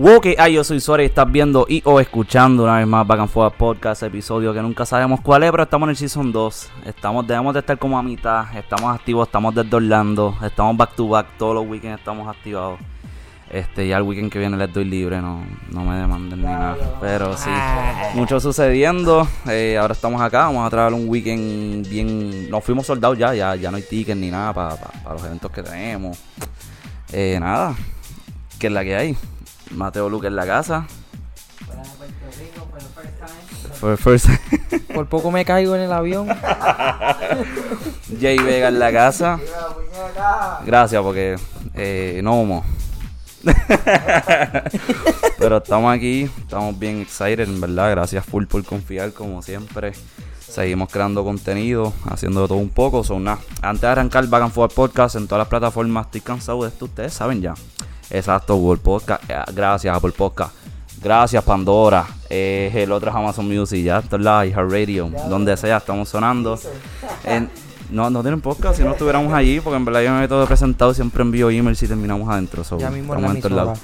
Ok, ay, yo soy Suárez y estás viendo y o escuchando una vez más Back and Forth Podcast, episodio que nunca sabemos cuál es, pero estamos en el Season 2. Estamos, debemos de estar como a mitad, estamos activos, estamos desde Orlando, estamos back to back, todos los weekends estamos activados. Este, ya el weekend que viene les doy libre, no, no me demanden ni nada. Pero sí, mucho sucediendo. Eh, ahora estamos acá, vamos a traer un weekend bien. Nos fuimos soldados ya, ya, ya no hay tickets ni nada para los eventos que tenemos. Eh, nada, que es la que hay. Mateo Luque en la casa. For first Por poco me caigo en el avión. Jay Vega en la casa. Gracias porque eh, no humo. Pero estamos aquí, estamos bien excited, en verdad. Gracias full por confiar, como siempre. Seguimos creando contenido, haciendo todo un poco. Son nada. Antes de arrancar and Forth Podcast en todas las plataformas, estoy cansado de esto, ustedes saben ya. Exacto, Google Podcast. Eh, gracias, Apple Podcast. Gracias, Pandora. Eh, el otro es Amazon Music, ya. Esto es la Radio. Donde sea, estamos sonando. no, no tienen podcast si no estuviéramos allí, porque en verdad yo me he todo presentado, siempre envío emails y terminamos adentro. ya mismo estamos en la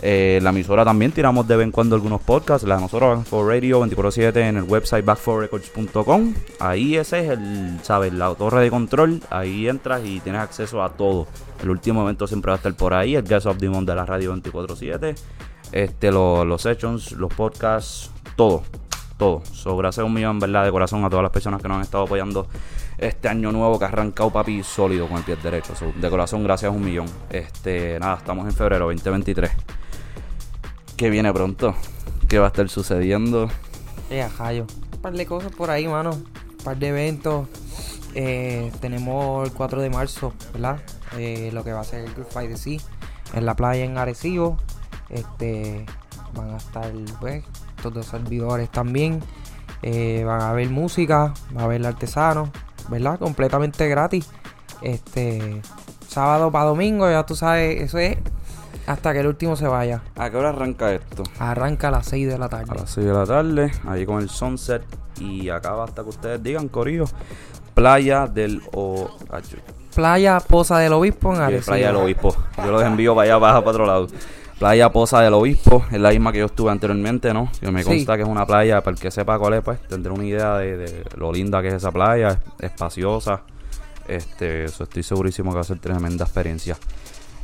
eh, la emisora también tiramos de vez en cuando algunos podcasts. La de nosotros, Back for Radio 24-7 en el website backforrecords.com. Ahí ese es el, ¿sabes? La torre de control. Ahí entras y tienes acceso a todo. El último evento siempre va a estar por ahí. El Guest of the Month de la radio 24-7. Este, los, sessions, los podcasts, todo. Todo. So, gracias un millón, ¿verdad? De corazón a todas las personas que nos han estado apoyando este año nuevo que ha arrancado papi sólido con el pie derecho. de corazón, gracias un millón. Este, nada, estamos en febrero 2023 que viene pronto, qué va a estar sucediendo. Eh, jayo. Un par de cosas por ahí, mano. Un par de eventos. Eh, tenemos el 4 de marzo, ¿verdad? Eh, lo que va a ser el Good Fight Sea en la playa en Arecibo. Este, van a estar, pues, todos los servidores también. Eh, van a haber música, va a haber artesanos, ¿verdad? Completamente gratis. Este, sábado para domingo, ya tú sabes, eso es hasta que el último se vaya. ¿A qué hora arranca esto? Arranca a las 6 de la tarde. A las 6 de la tarde, ahí con el sunset. Y acaba hasta que ustedes digan, Corillo. Playa del o... Playa Poza del Obispo en Arecibo. Playa del Obispo. Yo los envío para allá, para, para otro lado. Playa Poza del Obispo, es la misma que yo estuve anteriormente, ¿no? Yo me consta que es una playa, para el que sepa cuál es, pues tendré una idea de, lo linda que es esa playa, espaciosa. Este, eso estoy segurísimo que va a ser tremenda experiencia.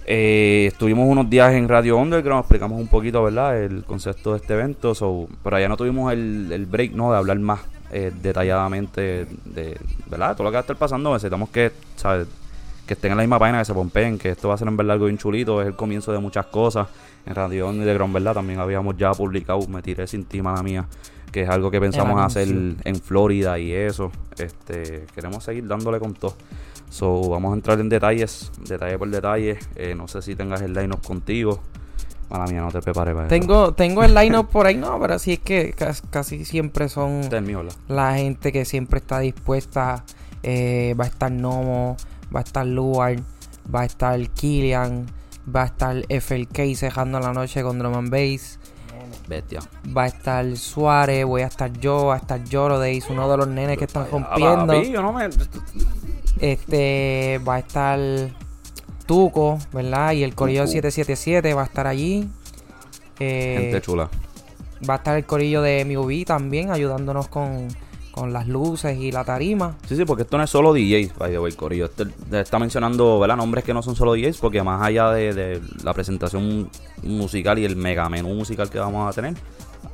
Eh, estuvimos unos días en Radio Underground, explicamos un poquito, ¿verdad? El concepto de este evento, so, pero allá no tuvimos el, break, ¿no? De hablar más eh, detalladamente de, ¿verdad? Todo lo que va a estar pasando, necesitamos que, ¿sabes? Que estén en la misma página, que se pompeen, que esto va a ser en verdad algo bien chulito, es el comienzo de muchas cosas. En Radio Underground, ¿verdad? También habíamos ya publicado, me tiré sin ti, la mía, que es algo que pensamos hacer en Florida y eso. Este, queremos seguir dándole con todo. So, vamos a entrar en detalles, detalle por detalle. Eh, no sé si tengas el line-up contigo. Mala mía, no te prepares para tengo, eso. Tengo el line-up por ahí, no, pero sí es que casi, siempre son la gente que siempre está dispuesta. Eh, va a estar Nomo, va a estar Luar, va a estar Killian, va a estar FLK cejando la noche con Drum and Bass. Bestia. Va a estar Suárez, voy a estar yo, va a estar Lloro Days, uno de los nenes que están rompiendo. yo no me... Este va a estar Tuco, ¿verdad? Y el Corillo 777 va a estar allí. Eh, Gente chula. Va a estar el Corillo de MUV también ayudándonos con, las luces y la tarima. Sí, sí, porque esto no es solo DJs, by the way, Corillo. Este, está mencionando, ¿verdad? Nombres que no son solo DJs, porque más allá de, la presentación musical y el mega menú musical que vamos a tener,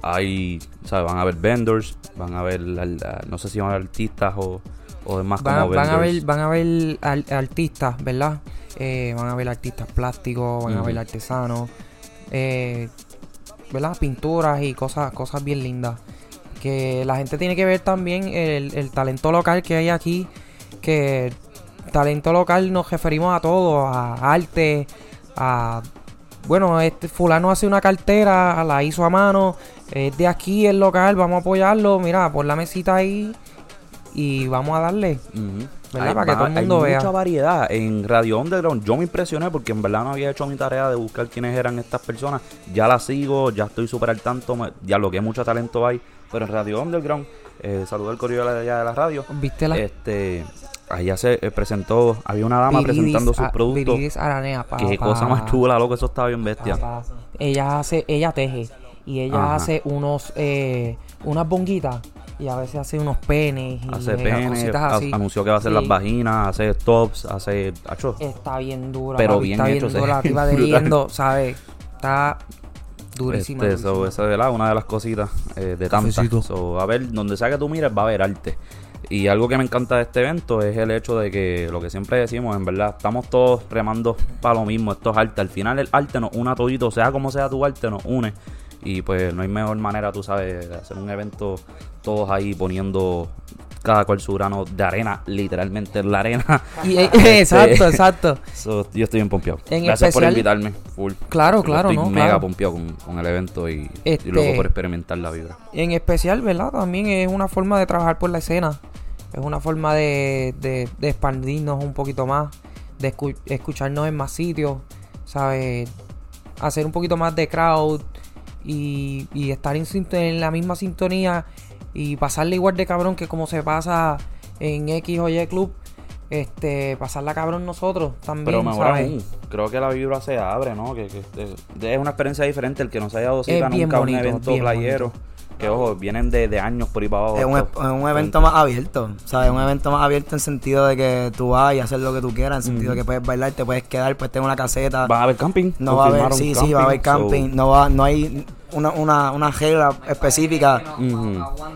hay, ¿sabes? Van a haber vendors, van a haber, no sé si van a haber artistas o o más van, van a ver van a ver artistas verdad eh, van a ver artistas plásticos van a ver artesanos eh, verdad pinturas y cosas cosas bien lindas. Que la gente tiene que ver también el, talento local que hay aquí que talento local nos referimos a todo a arte a bueno, este fulano hace una cartera, la hizo a mano, es de aquí, el local, vamos a apoyarlo, mira, por la mesita ahí y vamos a darle. ¿verdad? Para que todo el mundo vea. Hay mucha variedad en Radio Underground. Yo me impresioné porque en verdad no había hecho mi tarea de buscar quiénes eran estas personas. Ya la sigo, ya estoy súper al tanto. Ya lo que mucho talento hay. Pero en Radio Underground eh, saludó el correo de allá de la radio. ¿Viste la? Este, allá se eh, presentó, había una dama presentando sus a- productos. Viridis Aranea, pa- Qué pa- cosa más chula, loco, eso estaba bien bestia. pa- Ella hace, ella teje y ella Ajá. hace unos, eh, unas bonguitas y a veces hace unos penes y Hace penes, así. anunció que va a hacer Sí. las vaginas, hace tops, hace... Acho, Está bien dura. Pero papi, bien está hecho, bien dura. tipa brutal. leyendo, ¿sabes? Está durísima. Este, so, esa es ¿verdad? una de las cositas eh, de tantas. So, a ver, donde sea que tú mires, va a haber arte. Y algo que me encanta de este evento es el hecho de que lo que siempre decimos, en verdad, estamos todos remando para lo mismo. Esto es arte. Al final, el arte nos une a todito, sea como sea tu arte, nos une. Y pues no hay mejor manera, tú sabes, de hacer un evento todos ahí poniendo cada cual su grano de arena, literalmente en la arena. Y, eh, Este, exacto, exacto. So, yo estoy bien pompeado. En Gracias por especial- invitarme, full. Claro, claro, Estoy no, mega claro. pompeado con, con el evento y, y Este- luego por experimentar la vibra. En especial, ¿verdad? También es una forma de trabajar por la escena. Es una forma de, de, de expandirnos un poquito más, de escu- escucharnos en más sitios, ¿sabes? Hacer un poquito más de crowd y, y estar en, la misma sintonía y pasarle igual de cabrón que como se pasa en X o Y Club. Este, pasarla cabrón nosotros también, Pero mejor ¿sabes? aún, creo que la vibra se abre, ¿no? Que, que es una experiencia diferente el que no se haya dado cita nunca a un bonito, evento playero. Que ojo, vienen de, de años por ahí para abajo. Es un, es un evento más abierto, ¿sabes? Un evento más abierto en sentido de que tú vas y haces lo que tú quieras, en sentido de que puedes bailar, te puedes quedar, puedes tener una caseta. ¿Va a haber camping? No va a haber, sí, sí, va a haber camping. so- No va, no hay una, una, una regla específica.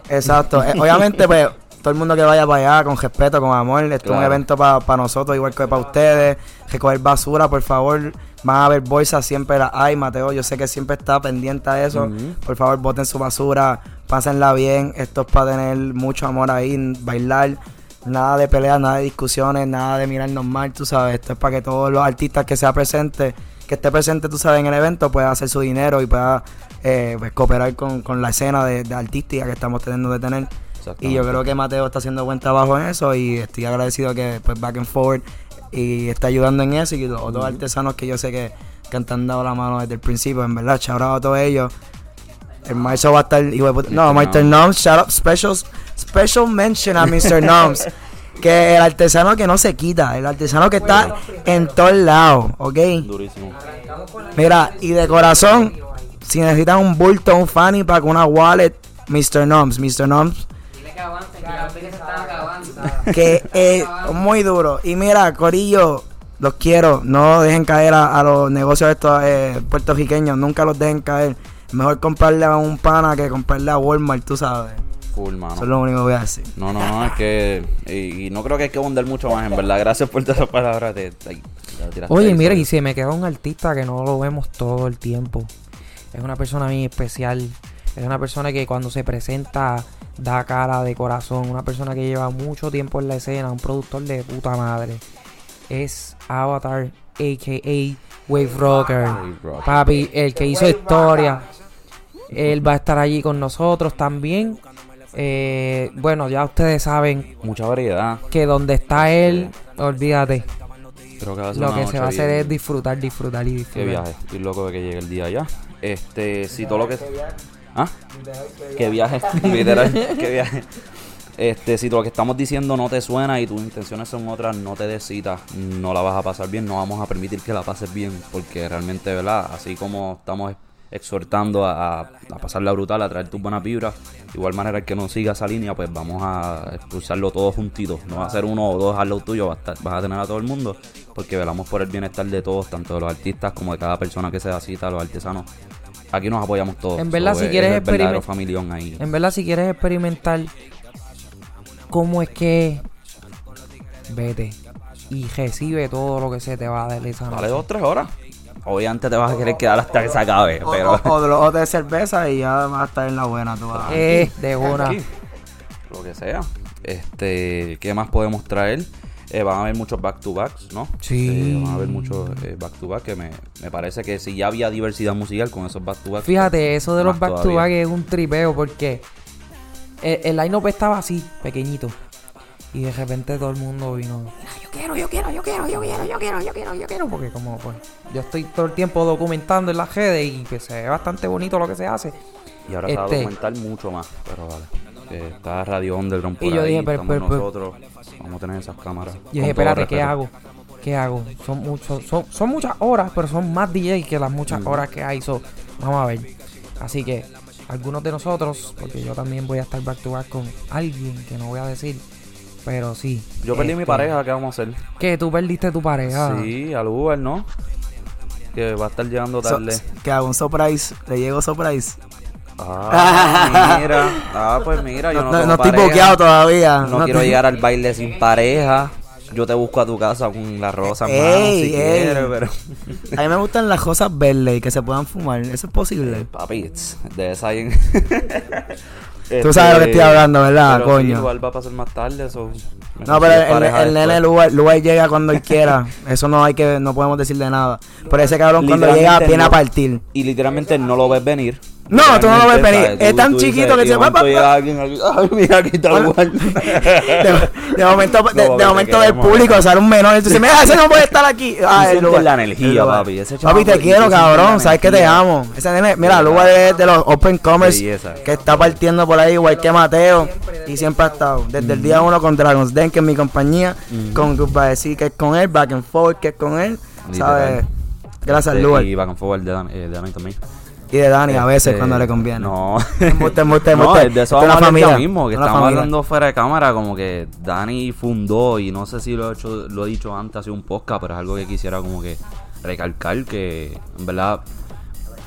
Exacto. Eh, obviamente, pues, todo el mundo que vaya para allá con respeto, con amor. Esto es un evento para nosotros, igual que para ustedes. Recoger basura, por favor. Van a haber bolsas, siempre las hay. Mateo, yo sé que siempre está pendiente a eso. Por favor, boten su basura, pásenla bien. Esto es para tener mucho amor ahí, bailar. Nada de peleas, nada de discusiones, nada de mirarnos mal, tú sabes. Esto es para que todos los artistas que sea presente, que esté presente, tú sabes, en el evento, pueda hacer su dinero y pueda eh, pues, cooperar con, con la escena de, de artística que estamos teniendo de tener. Y yo creo que Mateo está haciendo buen trabajo en eso y estoy agradecido que pues back and forward y está ayudando en eso y los otros artesanos que yo sé que, que han dado la mano desde el principio, en verdad, out a todos ellos. El marzo va a estar, no, Mr. Noms, shout out, special, special mention a Mr. Noms. Que el artesano que no se quita, el artesano que está en todos lados, ¿ok? Durísimo. Mira, y de corazón, si necesitan un bulto, un fanny pack, una wallet, Mr. Noms, Mr. Noms, que que las veces están acabando. que es muy duro. Y mira, Corillo, los quiero, no dejen caer a, a los negocios estos eh, puertorriqueños, nunca los dejen caer. Mejor comprarle a un pana que comprarle a Walmart, tú sabes. Full, mano. Eso es lo único que voy a decir. No, no, no, es que. Y, y no creo que hay que abundar mucho más, en verdad. Gracias por todas esas palabras. De, ay, la tiraste Oye, mira, y se me queda un artista que no lo vemos todo el tiempo. Es una persona bien especial. Es una persona que cuando se presenta da cara de corazón. Una persona que lleva mucho tiempo en la escena. Un productor de puta madre. Es Avatar, a.k.a. Wave Rocker. Papi, el que hizo historia. Él va a estar allí con nosotros también. Eh, bueno, ya ustedes saben Mucha variedad. que donde está él, olvídate. Creo que va a ser Lo que se va a hacer bien- es disfrutar, disfrutar y disfrutar. Qué viaje. Estoy loco de que llegue el día ya. Este, si todo lo que. ¿Ah? Qué viaje. Literal, qué viaje. Este, si lo que estamos diciendo no te suena y tus intenciones son otras, no te des cita, no la vas a pasar bien, no vamos a permitir que la pases bien, porque realmente, ¿verdad? Así como estamos exhortando a, a, a pasarla brutal, a traer tus buenas vibras, de igual manera el que no siga esa línea, pues vamos a expulsarlo todos juntitos, no va a ser uno o dos al lado tuyo, vas a, estar- vas a tener a todo el mundo, porque velamos por el bienestar de todos, tanto de los artistas como de cada persona que se da cita, los artesanos. Aquí nos apoyamos todos. En verdad, So, si es- quieres es el verdadero experiment- familión ahí. En verdad, si quieres experimentar cómo es que vete y recibe todo lo que se te va a dar esa Dale dos, tres horas. Obviamente te vas a querer quedar hasta que se acabe, O, pero... o- o de los otros de cerveza y ya vas a estar en la buena, tú vas Eh, de una. Aquí, Lo que sea. Este, ¿qué más podemos traer? Eh, van a haber muchos back to backs, ¿no? Sí. Eh, van a haber muchos eh, back to back que me, me parece que si ya había diversidad musical con esos back to back. Fíjate, eso de los Más back to todavía. back es un tripeo porque el, el line-up estaba así, pequeñito. Y de repente todo el mundo vino. "Ah, Yo quiero, yo quiero, yo quiero, yo quiero, yo quiero, yo quiero, yo quiero. Porque como pues yo estoy todo el tiempo documentando en las redes y pues se ve bastante bonito lo que se hace. Y ahora se va a este- documentar mucho más, pero vale. que está Radio Underground por Y yo ahí, dije, pero- estamos pero- pero- nosotros, vamos a tener esas cámaras. Con dije, espérate, ¿qué hago? ¿Qué hago? Son muchos, son, son muchas horas, pero son más DJ que las muchas Mm. horas que hay. So, vamos a ver. Así que, algunos de nosotros, porque yo también voy a estar back to back con alguien que no voy a decir, pero sí. Yo perdí mi este, pareja, ¿qué vamos a hacer? ¿Qué? ¿Tú perdiste tu pareja? Sí, al Uber, ¿no? Que va a estar llegando So- tarde. que hago un surprise. Le llego surprise. Ah, mira. Ah, pues mira, yo No, no, no- tengo no estoy pareja. bloqueado todavía. No, quiero llegar al baile sin pareja. Yo te busco a tu casa con la rosa, en mano, Ey, si ey. quieres, pero... A mí me gustan las cosas verdes y que se puedan fumar. ¿Eso es posible? Papi, it's- de esa ahí... Tú sabes lo que estoy hablando, ¿verdad, Pero sí, coño? igual va a pasar más tarde, eso... No, pero el, el, el nene Lugar, Lugar llega cuando él quiera. Eso no hay que, no podemos decirle nada. Pero ese cabrón cuando llega Literalmente viene a no. partir. Y literalmente no lo ves venir. No, tú no lo ves venir. Es tan chiquito que se va, alguien aquí, Ay, mira, aquí está. De, momento, de, momento del público sale un menor dices, mira, ese no puede estar aquí. Ah, sientes Lugar. la energía, papi, Papi, te quiero, cabrón. Sabes que te amo. Mira, Lugar es de los Open Commerce que está partiendo por ahí, igual que Mateo. Y siempre ha estado. Desde el día uno con Dragon's Den, que es mi compañía. Con Goodbye, sí, que es con él. Back and Forth, que es con él. ¿Sabes? Gracias Este, Lugar. Y back and forward de Dan, eh, también. Y de Dani a veces Este, cuando le conviene. No. Embuste, embuste, no, embuste. de eso vamos a mismo, que estamos familia. hablando fuera de cámara, como que Dani fundó, y no sé si lo he, hecho, lo he dicho antes, hace un podcast, pero es algo que quisiera como que recalcar, que en verdad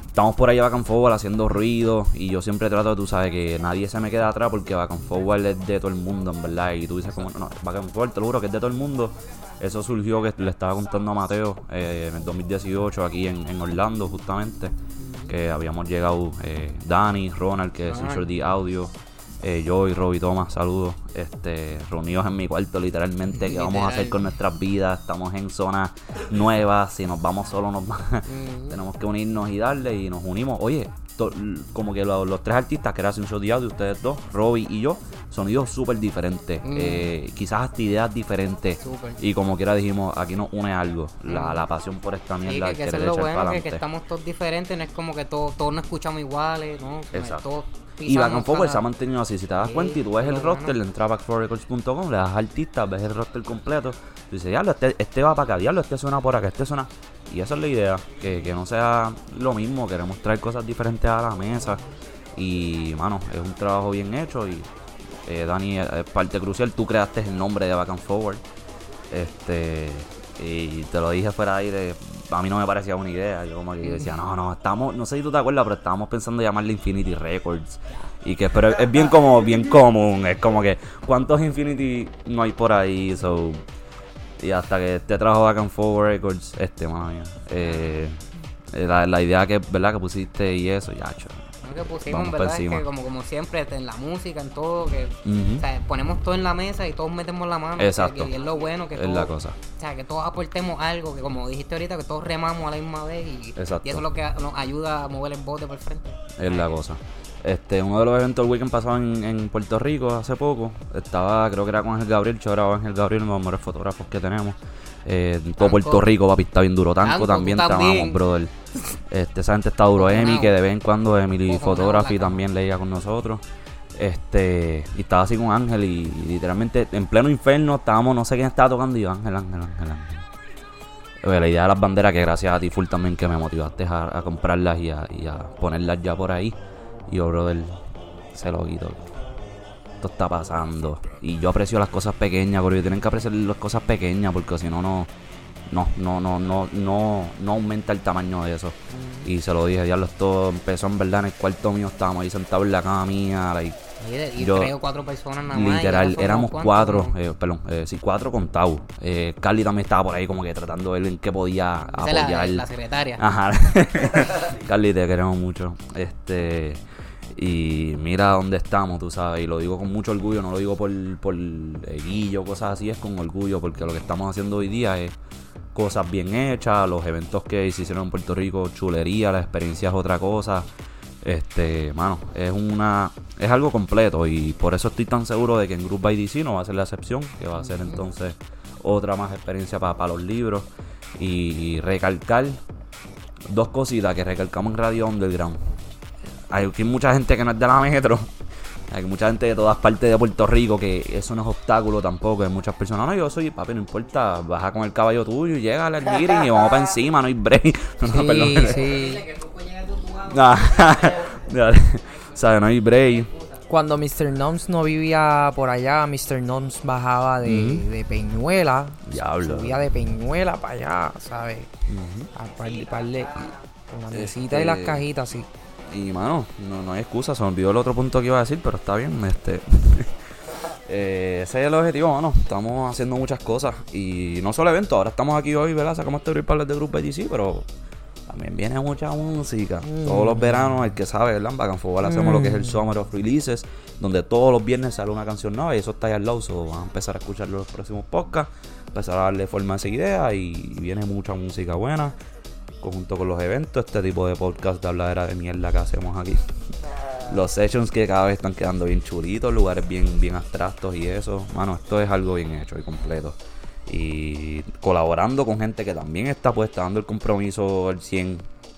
estamos por ahí Back and Forward haciendo ruido, y yo siempre trato, tú sabes, que nadie se me quede atrás, porque Back and Forward es de todo el mundo, en verdad, y tú dices como, no, Back and Forward, te lo juro que es de todo el mundo. Eso surgió que le estaba contando a Mateo eh, en el 2018 aquí en, en Orlando justamente que habíamos llegado eh, Dani, Ronald que es Future D Audio, eh, yo y Robbie Thomas, saludos, este, reunidos en mi cuarto literalmente, qué vamos a hacer con nuestras vidas, estamos en zonas nuevas, si nos vamos solos nos va- tenemos que unirnos y darle y nos unimos, oye, to- como que lo- los, tres artistas que era show de ustedes dos, Robbie y yo, sonidos súper diferentes, eh, quizás hasta ideas diferentes y como quiera dijimos, aquí nos une algo, la, la pasión por esta Sí, mierda, que, que eso es lo bueno, que, que estamos todos diferentes, no es como que todos, todos nos escuchamos iguales, ¿no? Exacto. Todos Y Back and Forward se ha mantenido así. Si te das Sí, cuenta y tú ves el roster, bueno. le entras a back4records.com, le das artistas, ves el roster completo. Tú dices, diablo, este, este va para acá, diablo, este suena por acá, este suena. Y esa es la idea, que, que no sea lo mismo, queremos traer cosas diferentes a la mesa. Y, mano, es un trabajo bien hecho. Y eh, Dani es es parte crucial. Tú creaste el nombre de Back and Forward. Este. Y te lo dije fuera de aire. A mí no me parecía una idea. Yo como que decía, no, no, estamos, no sé si tú te acuerdas, pero estábamos pensando llamarle Infinity Records. Y que, pero es bien como, bien común. Es como que, ¿cuántos Infinity no hay por ahí? So, y hasta que este trabajo Back and Forward Records, este, mano mía. Eh, la, la idea que, ¿verdad? Que pusiste y eso, ya, cho. Lo que pusimos, ¿verdad? Es encima. que como, como siempre, en la música, en todo, que Ujú. o sea, ponemos todo en la mesa y todos metemos la mano. Exacto. O sea, que es lo bueno que Es todos, la cosa. O sea, que todos aportemos algo, que como dijiste ahorita, que todos remamos a la misma vez y, y eso es lo que nos ayuda a mover el bote por el frente. Es la cosa. Este, uno de los eventos del weekend pasado en, en Puerto Rico hace poco, estaba, creo que era con Ángel Gabriel, chorado Ángel Gabriel, uno de los mejores fotógrafos que tenemos. Eh, todo. Puerto Rico, papi, está bien duro. Tanco, también, amamos, brother. Este, esa gente está duro. Emi, que de vez en cuando Emily Photography también leía con nosotros. Este, y estaba así con Ángel y, y literalmente en pleno infierno estábamos, no sé quién estaba tocando y yo, Ángel, Ángel, Ángel, Ángel. Oye, la idea de las banderas, que gracias a ti full también que me motivaste a, a comprarlas y a, y a ponerlas ya por ahí. Y yo, brother, se lo quito. Esto está pasando. Y yo aprecio las cosas pequeñas, porque tienen que apreciar las cosas pequeñas, porque si no, no, no, no, no, no, no, no aumenta el tamaño de eso. Y se lo dije, diablo, esto empezó en verdad en el cuarto mío, estábamos ahí sentados en la cama mía, like, Y, y Yo- tres o cuatro personas nada más. Literal, éramos cuatro, eh, perdón, eh, sí, cuatro contados. Eh, Carly también estaba por ahí como que tratando de ver en qué podía es la- apoyar. la, secretaria. Ajá. Carly, te queremos mucho. Este. Y mira dónde estamos, tú sabes. Y lo digo con mucho orgullo, no lo digo por, por guillo, cosas así, es con orgullo, porque lo que estamos haciendo hoy día es cosas bien hechas, los eventos que se hicieron en Puerto Rico, chulería, la experiencia es otra cosa. Este, mano, es una es algo completo y por eso estoy tan seguro de que en Group by DC no va a ser la excepción, que va a ser entonces otra más experiencia para los libros y, recalcar dos cositas que recalcamos en Radio Underground. Hay mucha gente que no es de la metro, Hay mucha gente de todas partes de Puerto Rico que eso no es obstáculo tampoco. Hay muchas personas, no, yo soy papi, no importa, baja con el caballo tuyo, llega al meeting y vamos para encima, no hay break. No, Sí, perdón. sí. ¿Sabes? No hay break. Cuando Mr. Noms no vivía por allá, Mr. Noms bajaba de, de Peñuela. Diablo. Subía de Peñuela para allá, ¿sabes? A par de, par de- con la mesita y las Este- cajitas, sí. Y mano, no, no hay excusa, se me olvidó el otro punto que iba a decir, pero está bien. Este, eh, ese es el objetivo, mano. Estamos haciendo muchas cosas. Y no solo eventos, ahora estamos aquí hoy, ¿verdad? Sacamos este para de Grupo GC, pero también viene mucha música. Todos los veranos, el que sabe, ¿verdad? En Forward hacemos lo que es el Summer of Releases, donde todos los viernes sale una canción nueva y eso está ahí al lado. So, van a empezar a escuchar los próximos podcasts, empezar a darle forma a esa idea y viene mucha música buena conjunto con los eventos, este tipo de podcast de habladera de mierda que hacemos aquí. Los sessions que cada vez están quedando bien chulitos, lugares bien, bien abstractos y eso. Mano, esto es algo bien hecho y completo. Y colaborando con gente que también está puesta dando el compromiso al 100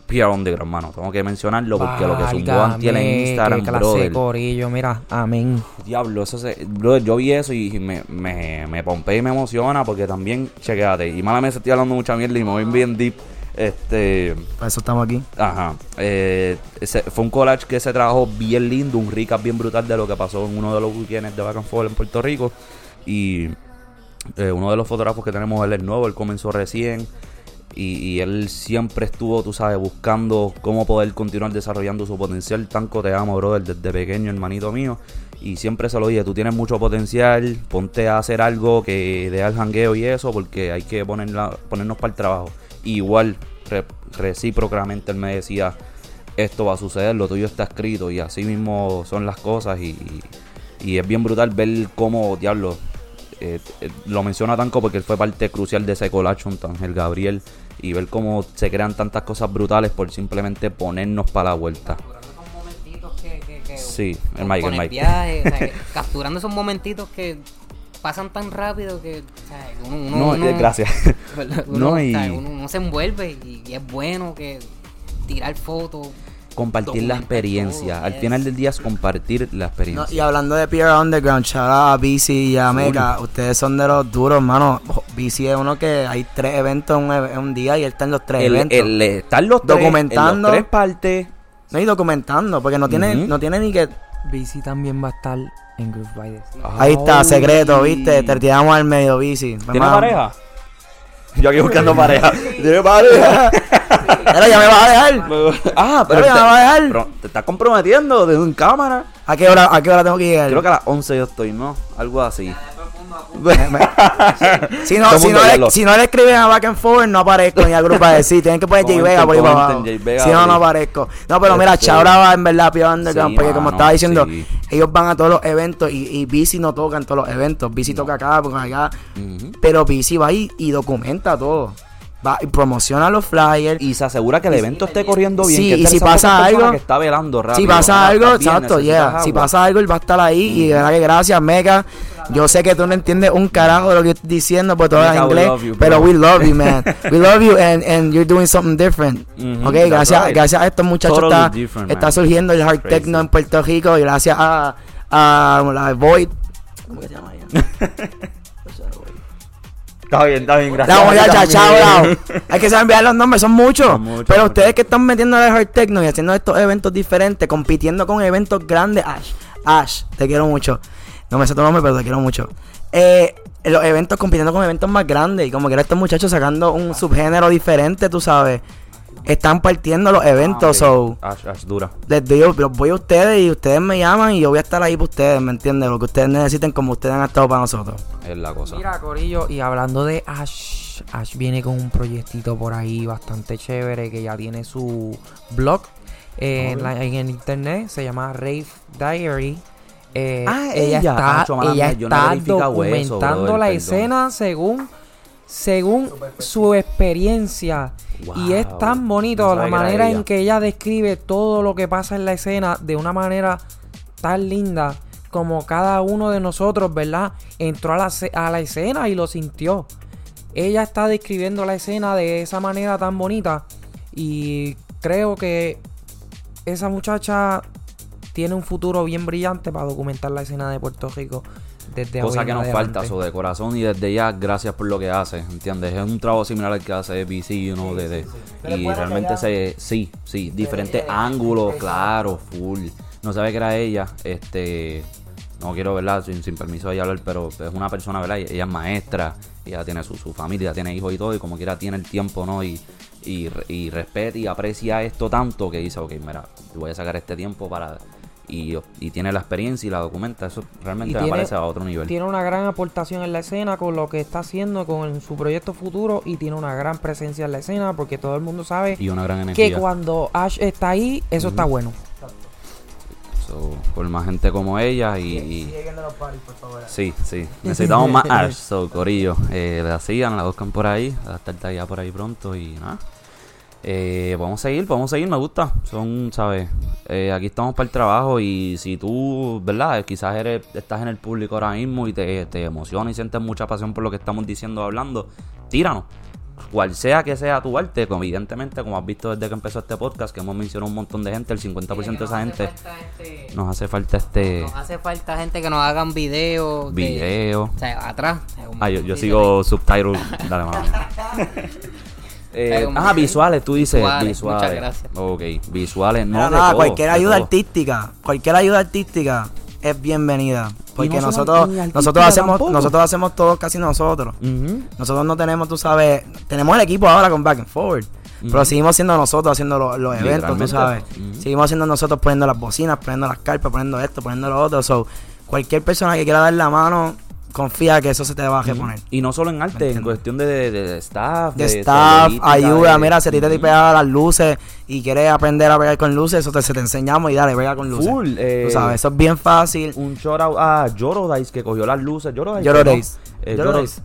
PR Underground, mano. Tengo que mencionarlo porque lo que zumbó Antiel en Instagram, qué clase de brother. corillo, mira, amén. Diablo, eso se, brother, yo vi eso y me, me, me pompé y me emociona porque también, chequéate, y mala me estoy hablando mucha mierda y me voy bien deep. Este, Para eso estamos aquí. Ajá. Eh, ese- fue un collage que se trabajó bien lindo, un recap bien brutal de lo que pasó en uno de los weekends de Back and Forth en Puerto Rico. Y eh, uno de los fotógrafos que tenemos, él es nuevo, él comenzó recién. Y, y él siempre estuvo, tú sabes, buscando cómo poder continuar desarrollando su potencial. Tanco te amo, brother, desde pequeño, hermanito mío. Y siempre se lo dije, tú tienes mucho potencial, ponte a hacer algo que deja el jangueo y eso, porque hay que ponerla, ponernos para el trabajo. Igual, re- recíprocamente, él me decía, esto va a suceder, lo tuyo está escrito y así mismo son las cosas y, y es bien brutal ver cómo, diablo, eh, eh, lo menciona Tanco porque él fue parte crucial de ese collage a Ángel Gabriel y ver cómo se crean tantas cosas brutales por simplemente ponernos para la vuelta. Esos momentitos que, que, que Sí, el Mike, el Mike. viaje, o sea, que capturando esos momentitos que pasan tan rápido que uno, uno- No, uno- eh, gracias. uno, No, o y- sea, uno- uno se envuelve y, y es bueno que tirar fotos Compartir la experiencia. todo, Al yes. final del día es compartir la No, experiencia. y hablando de PR Underground, shout out a BC y a Mega. Ustedes son de los duros, mano. BC es uno que hay tres eventos en un, eve- en un día y él está en los tres el, eventos. el- están los tres, Documentando. en los tres partes. no, y documentando, porque no tiene, no tiene ni que. BC también va a estar en Groove by the Sea. Ahí está, secreto, viste. Te tiramos al medio, BC. ¿Tiene pareja? Yo aquí buscando pareja. ¿Tiene pareja? Pero ya me vas a dejar. ah, pero, Pero ya te, me vas a dejar. pero te estás comprometiendo desde un cámara. ¿A qué hora, a qué hora tengo que llegar? Creo que a las 11 yo estoy, ¿no? Algo así. Si no, si, no le, si no le escriben a Back and Forward, no aparezco ni a grupo de sí. Tienen que poner J Vega por ahí para abajo. Si no, no aparezco. No, pero mira, Este- Chaura en verdad Pio Underground. Sí, porque como mano, estaba diciendo, sí. ellos van a todos los eventos y, y Bici no toca en todos los eventos. Bici toca acá, porque acá. Pero Bici va ahí y documenta todo. Va y promociona los flyers. Y se asegura que el evento esté corriendo bien. Sí, que y si pasa algo- Que está velando rápido. Si pasa algo, exacto, yeah. Si pasa algo, él va a estar ahí. Y de verdad que gracias, Mega. Yo sé que tú no entiendes un carajo de lo que estoy diciendo, porque todo we inglés. you, pero we love you, man. We love you and, and you're doing something different. Ok, that's gracias, right. gracias a estos muchachos Totally está, está surgiendo el hard Crazy. techno en Puerto Rico. Y gracias a, a la Void. ¿Cómo que se llama ella? Está bien, está bien, gracias. Muchacha, También. chao, bravo. Hay que saber enviar los nombres, son muchos. Son muchos, pero muchos. ustedes que están metiendo el hard techno y haciendo estos eventos diferentes, compitiendo con eventos grandes, Ash, Ash, te quiero mucho. No me sé tu nombre, pero te quiero mucho. Eh, los eventos compitiendo con eventos más grandes y como que estos muchachos sacando un subgénero diferente, tú sabes. Están partiendo los eventos, so Ah, Ash, Ash, dura. les digo, los voy a ustedes y ustedes me llaman y yo voy a estar ahí para ustedes, ¿me entiendes? Lo que ustedes necesiten como ustedes han estado para nosotros. Es la cosa. Mira, Corillo, y hablando de Ash, Ash viene con un proyectito por ahí bastante chévere que ya tiene su blog eh, en, la- en el internet, se llama Rave Diary. Eh, Ah, ella ella. está, ella no está eso, documentando brother, la perdón. escena según según su experiencia y es tan bonito no la manera ella. en que ella describe todo lo que pasa en la escena de una manera tan linda como cada uno de nosotros, ¿verdad? Entró a la, a la escena y lo sintió. Ella está describiendo la escena de esa manera tan bonita y creo que esa muchacha tiene un futuro bien brillante para documentar la escena de Puerto Rico desde Cosa hoy que nos adelante. falta, eso de corazón y desde ya, gracias por lo que hace, ¿entiendes? Es un trabajo similar al que hace BC, you know, de, y realmente se, sí, sí, diferentes ángulos, claro, full. No sabe que era ella, este, no quiero, ¿verdad? Sin, sin permiso de ella hablar, pero es una persona, ¿verdad? Ella es maestra, ella tiene su, su familia, tiene hijos y todo, y como quiera tiene el tiempo, ¿no? Y, y, y respeta y aprecia esto tanto que dice, ok, mira, voy a sacar este tiempo para... Y, y tiene la experiencia y la documenta, eso realmente Y me tiene- parece a otro nivel. Tiene una gran aportación en la escena con lo que está haciendo con su proyecto futuro y tiene una gran presencia en la escena porque todo el mundo sabe y una gran energía. que cuando Ash está ahí, eso está bueno. So, por más gente como ella y, y- a los parties, por favor. sí, sí, necesitamos más Ash, so, Corillo, eh, la sigan, la buscan por ahí, va a estar por ahí pronto y nada. Eh, vamos a seguir, vamos a seguir, me gusta. Son, ¿sabes? Eh, aquí estamos para el trabajo y si tú, ¿verdad? Quizás eres, estás en el público ahora mismo y te, te emociona y sientes mucha pasión por lo que estamos diciendo o hablando, tíranos. Cual sea que sea tu arte, evidentemente, como has visto desde que empezó este podcast, que hemos mencionado un montón de gente, el 50% de esa gente nos hace falta este Nos hace falta gente que nos hagan videos. de- video. o sea, atrás. Ah, yo, sigo subtitle. Dale, mano. Eh, ajá, visuales, tú dices Visuales, visuales. muchas gracias. Ok, visuales, no Nada, de nada, todo, cualquier ayuda todo. artística, cualquier ayuda artística es bienvenida. Porque no nosotros, nosotros hacemos, tampoco. nosotros hacemos todo casi nosotros. Nosotros no tenemos, tú sabes, tenemos el equipo ahora con Back and Forward. Pero seguimos siendo nosotros haciendo los, los eventos, tú sabes. Seguimos siendo nosotros poniendo las bocinas, poniendo las carpas, poniendo esto, poniendo lo otro. So, cualquier persona que quiera dar la mano, confía que eso se te va a reponer. Y no solo en arte, en cuestión de, de, de staff, De staff, ayuda, de- mira, si a ti te Ujú. pegar las luces y quieres aprender a pegar con luces, eso te, se te enseñamos y dale, pega con luces. Full, eh, Tú sabes, eso es bien fácil. Un shout out a Lloro Dice que cogió las luces. Lloro Dice. Lloro ¿no? Days. Eh, Days.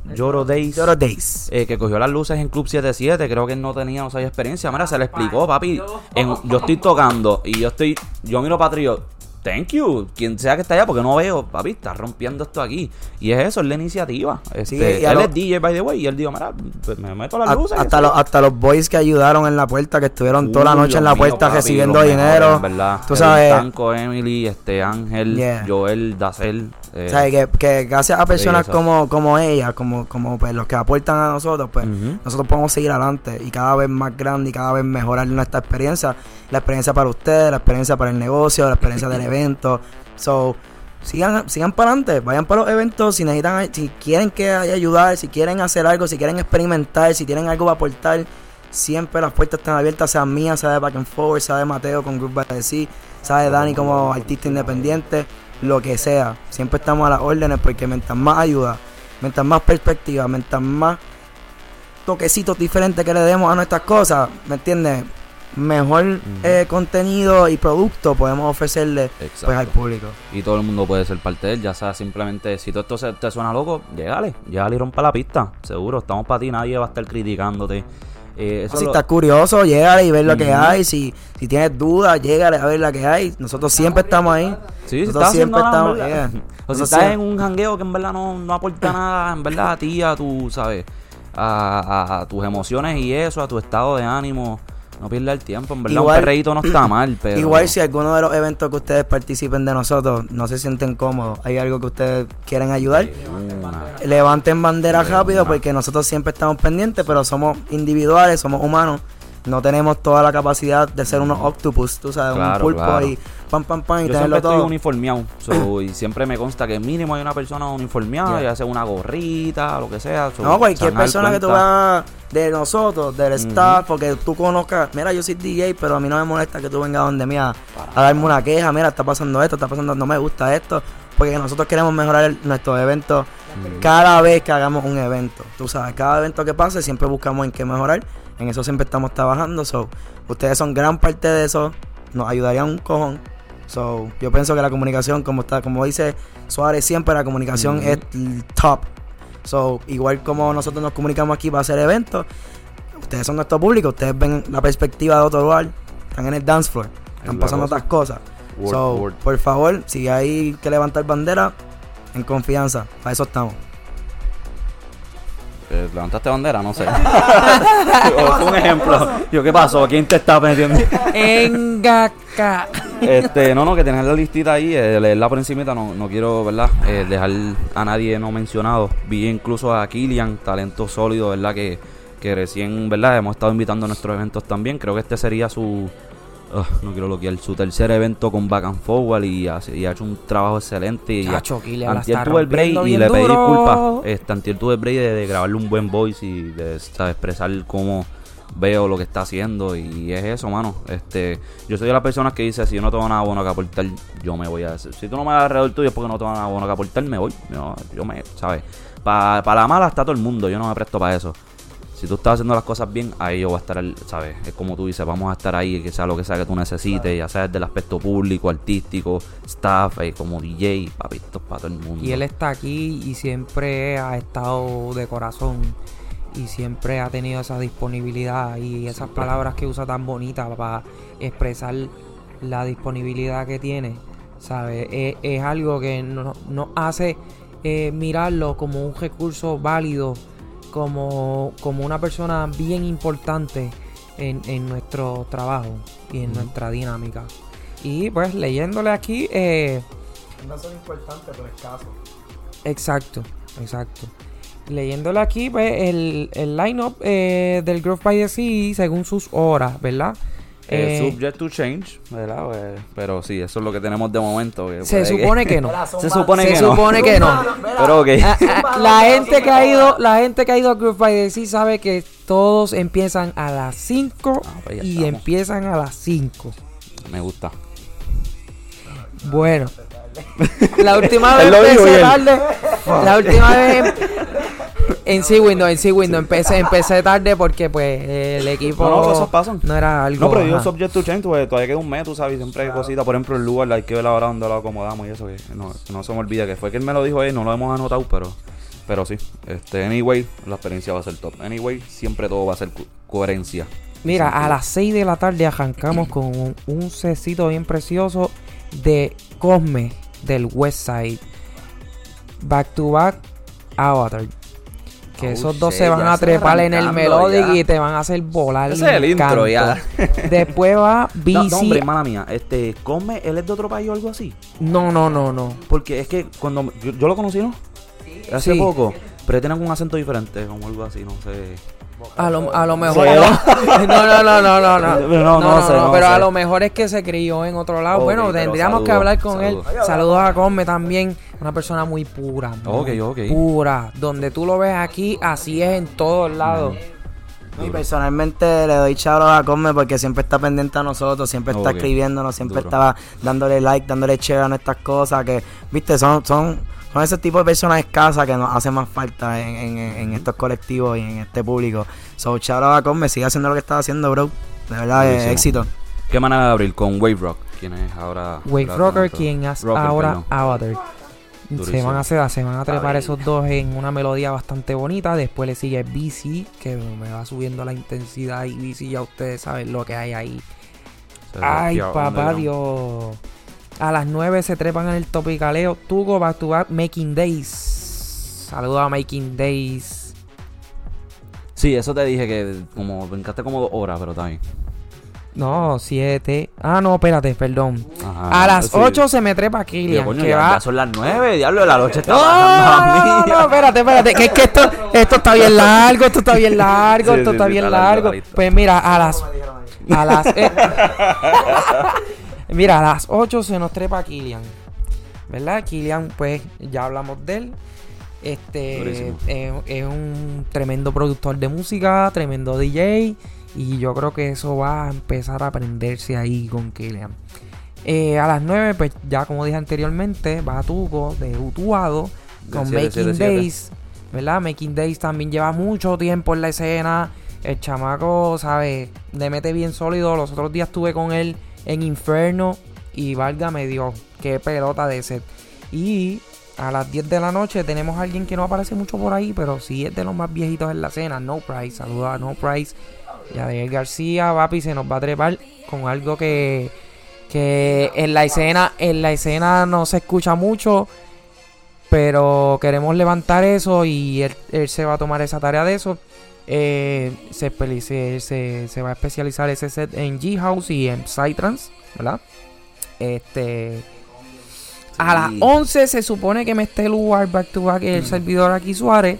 Lloro Days. eh, que cogió las luces en Club 77, creo que no tenía, no sabía experiencia. Mira, se le explicó, papi. en- yo estoy tocando y yo estoy, yo miro Patrio. Thank you, quien sea que esté allá, porque no veo, papi, está rompiendo esto aquí. Y es eso, es la iniciativa. Este, y a él lo- es DJ, by the way, y él dijo, mira, pues me meto las A- luces. hasta, los, hasta los boys que ayudaron en la puerta, que estuvieron toda la Uy, noche en la puerta papi, recibiendo dinero. mejores, ¿verdad? Tú El sabes, Tanco, Emily, este Ángel, Yeah. Joel, Dacel. Eh. Que, que gracias a personas como, como ella, como, como pues, los que aportan a nosotros, pues nosotros podemos seguir adelante y cada vez más grande y cada vez mejorar nuestra experiencia. La experiencia para ustedes, la experiencia para el negocio, la experiencia del evento. So, sigan, sigan para adelante, vayan para los eventos, si necesitan, si quieren que ayudar, si quieren hacer algo, si quieren experimentar, si tienen algo para aportar, siempre las puertas están abiertas, sea mía, sea de Back and Forward, sea de Mateo con Group by the Sea, sea de Dani como artista independiente, lo que sea. Siempre estamos a las órdenes porque mientras más ayuda, mientras más perspectiva, mientras más toquecitos diferentes que le demos a nuestras cosas, ¿me entiendes? Mejor eh, contenido y producto podemos ofrecerle pues al público. Y todo el mundo puede ser parte de él, ya sea simplemente, si todo esto se- te suena loco, llegale, llegale y rompa la pista, seguro, estamos para ti, nadie va a estar criticándote. Eh, eso si lo- estás curioso, llégale y ver lo que hay. Si, si tienes dudas, llégale a ver lo que hay. Nosotros siempre estamos ahí. Sí, Nosotros siempre estamos- yeah. O si estás en un jangueo que en verdad no, no aporta nada, en verdad a ti, a tu, ¿sabes? A, a- a tus emociones y eso, a tu estado de ánimo. No pierdas el tiempo, en verdad Igual- un perreíto no está mal, pero... Igual si alguno de los eventos que ustedes participen de nosotros no se sienten cómodos, hay algo que ustedes quieren ayudar, levanten bandera De rápido una. porque nosotros siempre estamos pendientes, pero somos individuales, somos humanos. No tenemos toda la capacidad de ser unos octopus, tú sabes, un pulpo claro. y pam, pam, pam, y Yo tenerlo siempre estoy todo. uniformeado so, y siempre me consta que mínimo hay una persona uniformeada, Yeah. ya sea una gorrita, lo que sea. so, No, cualquier persona que tú cuenta. veas de nosotros, del staff, porque tú conozcas, mira, yo soy DJ, pero a mí no me molesta que tú vengas donde mí a, a darme una queja, mira, está pasando esto, está pasando, no me gusta esto, porque nosotros queremos mejorar el- nuestros eventos cada vez que hagamos un evento. Tú sabes, cada evento que pase siempre buscamos en qué mejorar, en eso siempre estamos trabajando, so, ustedes son gran parte de eso, nos ayudarían un cojón. So, yo pienso que la comunicación, como está, como dice Suárez siempre, la comunicación Ujú. es el top. So, igual como nosotros nos comunicamos aquí para hacer eventos, ustedes son nuestro público, ustedes ven la perspectiva de otro lugar, están en el dance floor, están pasando cosa. otras cosas. Word, so, word. por favor, si hay que levantar bandera, en confianza, para eso estamos. Eh, ¿Levantaste bandera? No sé. O un ejemplo. Yo, ¿qué pasó? ¿Quién te está metiendo? Engaka. este, no, no, que tener la listita ahí, eh, leerla por encimita, no, no quiero, ¿verdad? Eh, dejar a nadie no mencionado. Vi incluso a Kilian, talento sólido, ¿verdad? Que, que recién, ¿verdad? Hemos estado invitando a nuestros eventos también. Creo que este sería su, no quiero bloquear, su tercer evento con Back and Forward y, ha- y ha hecho un trabajo excelente. Y Chacho, Antier tuve el break y le pedí disculpas. Este, antier tuve el break de, de grabarle un buen voice y de ¿sabes? expresar cómo veo lo que está haciendo y es eso, mano. Este, yo soy de las personas que dice, si yo no tengo nada bueno que aportar, yo me voy a hacer. Si tú no me das alrededor tuyo es porque no tengo nada bueno que aportar, me voy. Yo, yo me, ¿sabes? Para la mala está todo el mundo, yo no me presto para eso. Si tú estás haciendo las cosas bien, ahí yo voy a estar, ¿sabes? Es como tú dices, vamos a estar ahí, que sea lo que sea que tú necesites, ya sea desde el aspecto público, artístico, staff, eh, como DJ, papi, esto es para todo el mundo. Y él está aquí y siempre ha estado de corazón y siempre ha tenido esa disponibilidad y esas Siempre. palabras que usa tan bonitas para expresar la disponibilidad que tiene, ¿sabes? Es, es algo que nos nos hace eh, mirarlo como un recurso válido, como, como una persona bien importante en, en nuestro trabajo y en nuestra dinámica. Y pues leyéndole aquí, eh, No son importantes, pero escasos. Exacto, exacto. Leyéndole aquí, pues, el, el line-up eh, del Grove by the Sea según sus horas, ¿verdad? Eh, Eh, subject to change, ¿verdad? Pues, pero sí, eso es lo que tenemos de momento. que se supone que no. Se supone Se que no. supone que no. Pero ok. Ah, ah, la gente que ha ido, la gente que ha ido a by the Sea sabe que todos empiezan a las 5 Ah, pues y estamos. empiezan a las 5. Me gusta. Bueno. La última vez empecé tarde. La última vez en sí window, en sí window empecé, empecé tarde porque pues el equipo No, no, cosas pasan. no era algo. No, pero yo subject to change, pues todavía queda un mes, tú sabes, siempre hay cositas. Por ejemplo, el lugar, hay que ver ahora dónde lo acomodamos y eso, que no, no se me olvida que fue que él me lo dijo él, no lo hemos anotado, pero pero sí. Este, anyway, la experiencia va a ser top. Anyway, siempre todo va a ser co- coherencia. Mira, a las 6 de la tarde arrancamos con un, un cecito bien precioso de Cosme del Westside. Back to back Avatar. Que Oh, esos dos se van a trepar en el Melodic ya. y te van a hacer volar. Ese es el intro, ya. Después va BC. No, no, hombre, hermana mía, este, come, él es de otro país o algo así. No, no, no, no. Porque es que cuando yo, yo lo conocí, ¿no? Hace Sí. poco. Pero tienen un acento diferente, como algo así, no sé. A lo, a lo mejor. Sí, no, no, no, no, no, no. Pero no, no sé, no pero a lo mejor es que se crió en otro lado. Bueno, tendríamos que hablar con él. Saludos a Cosme también. Una persona muy pura. Ok, ok. Pura. Donde tú lo ves aquí, así es en todos lados. Y personalmente le doy charo a Come porque siempre está pendiente a nosotros, siempre está escribiéndonos, siempre Duro. estaba dándole like, dándole share a nuestras cosas, que, viste, son, son, son ese tipo de personas escasas que nos hace más falta en, en- en estos colectivos y en este público. So, charo a Come, sigue haciendo lo que está haciendo, bro. De verdad, Buenísimo. éxito. ¿Qué manera de abrir? Con Wave Rock, quien es ahora. Wave Rocker, quien hace Rocker, ahora perdón. Avatar. Se van, a hacer, se van a trepar esos dos en una melodía bastante bonita. Después le sigue BC, que me va subiendo la intensidad. Y BC ya ustedes saben lo que hay ahí. Ay, papá. Dios. A las 9 se trepan en el topicaleo. Tugo back to back Making Days. Saludos a Making Days. Sí, eso te dije que como brincaste como dos horas, pero también. No, 7. Ah, no, espérate, perdón. Ajá, a las sí. 8 se me trepa Killian. coño, que ya, va... ya son las nueve, diablo, la noche está No, no, mí. no, espérate, espérate. Que es que esto, esto está bien largo, esto está bien largo, Sí, esto sí, está sí, bien está largo. Pues mira, a las. A las. eh, mira, a las 8 se nos trepa Killian. ¿Verdad? Killian, pues ya hablamos de él. Este es, es un tremendo productor de música, tremendo DJ. Y yo creo que eso va a empezar a aprenderse ahí con Killian. Eh, a las 9, pues ya como dije anteriormente, va Tuco de Utuado con Making 777. Days. ¿Verdad? Making Days también lleva mucho tiempo en la escena. El chamaco, ¿sabes? Le mete bien sólido. Los otros días estuve con él en Inferno. Y valga me dio. Qué pelota de set. Y a las 10 de la noche tenemos a alguien que no aparece mucho por ahí. Pero sí es de los más viejitos en la escena. No Price. Saluda a No Price. Y a Daniel García, papi, se nos va a trepar con algo que, que en la escena, en la escena no se escucha mucho. Pero queremos levantar eso y él, él se va a tomar esa tarea de eso. Eh, se, se, se- va a especializar ese set en G-House y en Psytrance, ¿verdad? Este. A las Sí. 11 se supone que me esté Lugar back to back el servidor aquí Suárez.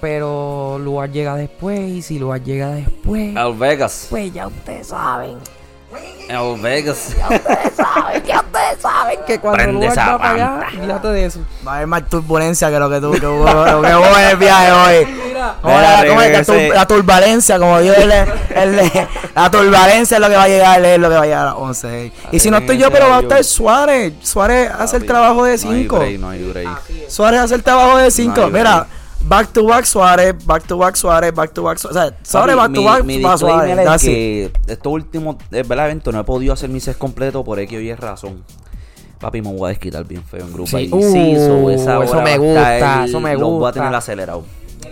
Pero Lugar llega después. Y si Lugar llega después. El Vegas. Pues ya ustedes saben. El Vegas. Ustedes saben, ya ustedes saben que cuando Prende esa va para allá, fíjate de eso. Va a haber más turbulencia que lo que tú, que hubo, lo que hubo en el viaje hoy. Mira. La, turbulencia, como Dios el, el- la turbulencia es lo que va a llegar, es lo que va a llegar a las 11. eh. Y si no estoy yo, pero va a estar Suárez. Suárez hace el trabajo de No hay 5. break, no hay break. Suárez hace el trabajo de 5. No hay Mira, back to back Suárez, back to back Suárez, back to back Suárez. O sea, Suárez back to mi- back mi va Suárez. es that's it. que estos últimos eh, ¿verdad? eventos no he podido hacer mi set completo por X o Y razón. Papi, me voy a desquitar bien feo en grupo. Sí. ahí. Uh, so esa eso hora me gusta, estar- eso me Los voy a gusta. tener acelerado.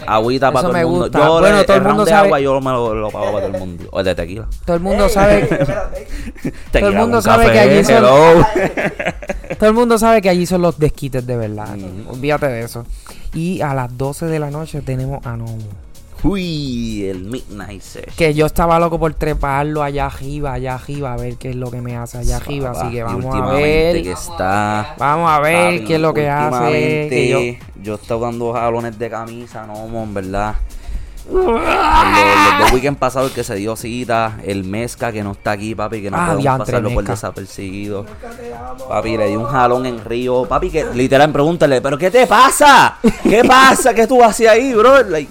Agüita para todo el mundo. gusta. Yo Bueno, le- todo el el mundo de sabe- agua yo me lo, lo pago para todo el mundo. O el de tequila. todo el mundo sabe. Tequila el mundo sabe café, que allí son-. Todo el mundo sabe que allí son los desquites de verdad. Ujú. Olvídate de eso. Y a las 12 de la noche tenemos a Nomo. Uy, el Midnight Session. Que yo estaba loco por treparlo allá arriba, allá arriba, a ver qué es lo que me hace allá arriba. Así que y vamos a ver. que está Vamos a ver Papi, qué es lo que hace. Que yo, yo estoy dando jalones de camisa, no, mo, en verdad. Los, los dos weekends pasados el que se dio cita, el mezca que no está aquí, papi, que no Ah, podemos pasarlo por Mezca. desapercibido. Papi, le di un jalón en Río. Papi, que literal, pregúntale, ¿pero qué te pasa? ¿Qué pasa? ¿Qué tú haces ahí, bro? Like,